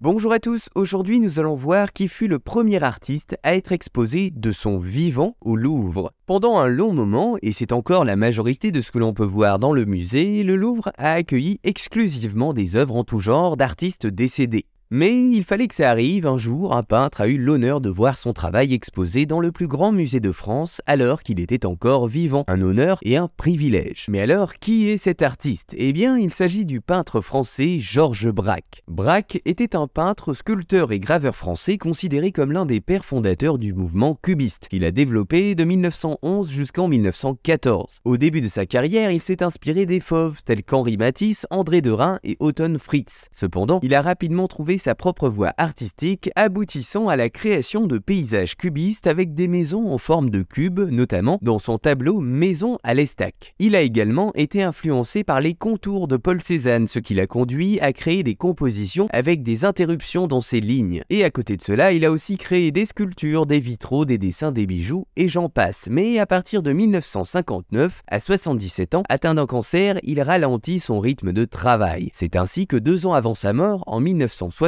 Bonjour à tous, aujourd'hui nous allons voir qui fut le premier artiste à être exposé de son vivant au Louvre. Pendant un long moment, et c'est encore la majorité de ce que l'on peut voir dans le musée, le Louvre a accueilli exclusivement des œuvres en tout genre d'artistes décédés. Mais il fallait que ça arrive, un jour, un peintre a eu l'honneur de voir son travail exposé dans le plus grand musée de France alors qu'il était encore vivant. Un honneur et un privilège. Mais alors, qui est cet artiste? Eh bien, il s'agit du peintre français Georges Braque. Braque était un peintre, sculpteur et graveur français considéré comme l'un des pères fondateurs du mouvement cubiste, qu'il a développé de 1911 jusqu'en 1914. Au début de sa carrière, il s'est inspiré des fauves tels qu'Henri Matisse, André Derain et Otton Fritz. Cependant, il a rapidement trouvé sa propre voie artistique, aboutissant à la création de paysages cubistes avec des maisons en forme de cube, notamment dans son tableau Maison à l'Estac. Il a également été influencé par les contours de Paul Cézanne, ce qui l'a conduit à créer des compositions avec des interruptions dans ses lignes. Et à côté de cela, il a aussi créé des sculptures, des vitraux, des dessins, des bijoux, et j'en passe. Mais à partir de 1959, à 77 ans, atteint d'un cancer, il ralentit son rythme de travail. C'est ainsi que deux ans avant sa mort, en 1960,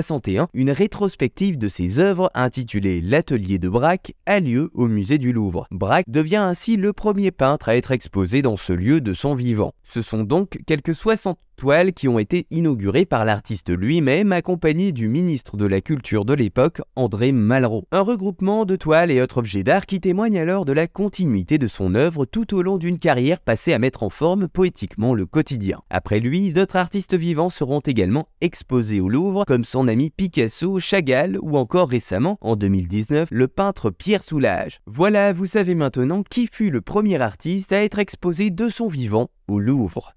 une rétrospective de ses œuvres intitulée L'atelier de Braque a lieu au musée du Louvre. Braque devient ainsi le premier peintre à être exposé dans ce lieu de son vivant. Ce sont donc quelques 60 toiles qui ont été inaugurées par l'artiste lui-même, accompagné du ministre de la Culture de l'époque, André Malraux. Un regroupement de toiles et autres objets d'art qui témoignent alors de la continuité de son œuvre tout au long d'une carrière passée à mettre en forme poétiquement le quotidien. Après lui, d'autres artistes vivants seront également exposés au Louvre, comme son ami Picasso, Chagall ou encore récemment, en 2019, le peintre Pierre Soulages. Voilà, vous savez maintenant qui fut le premier artiste à être exposé de son vivant au Louvre.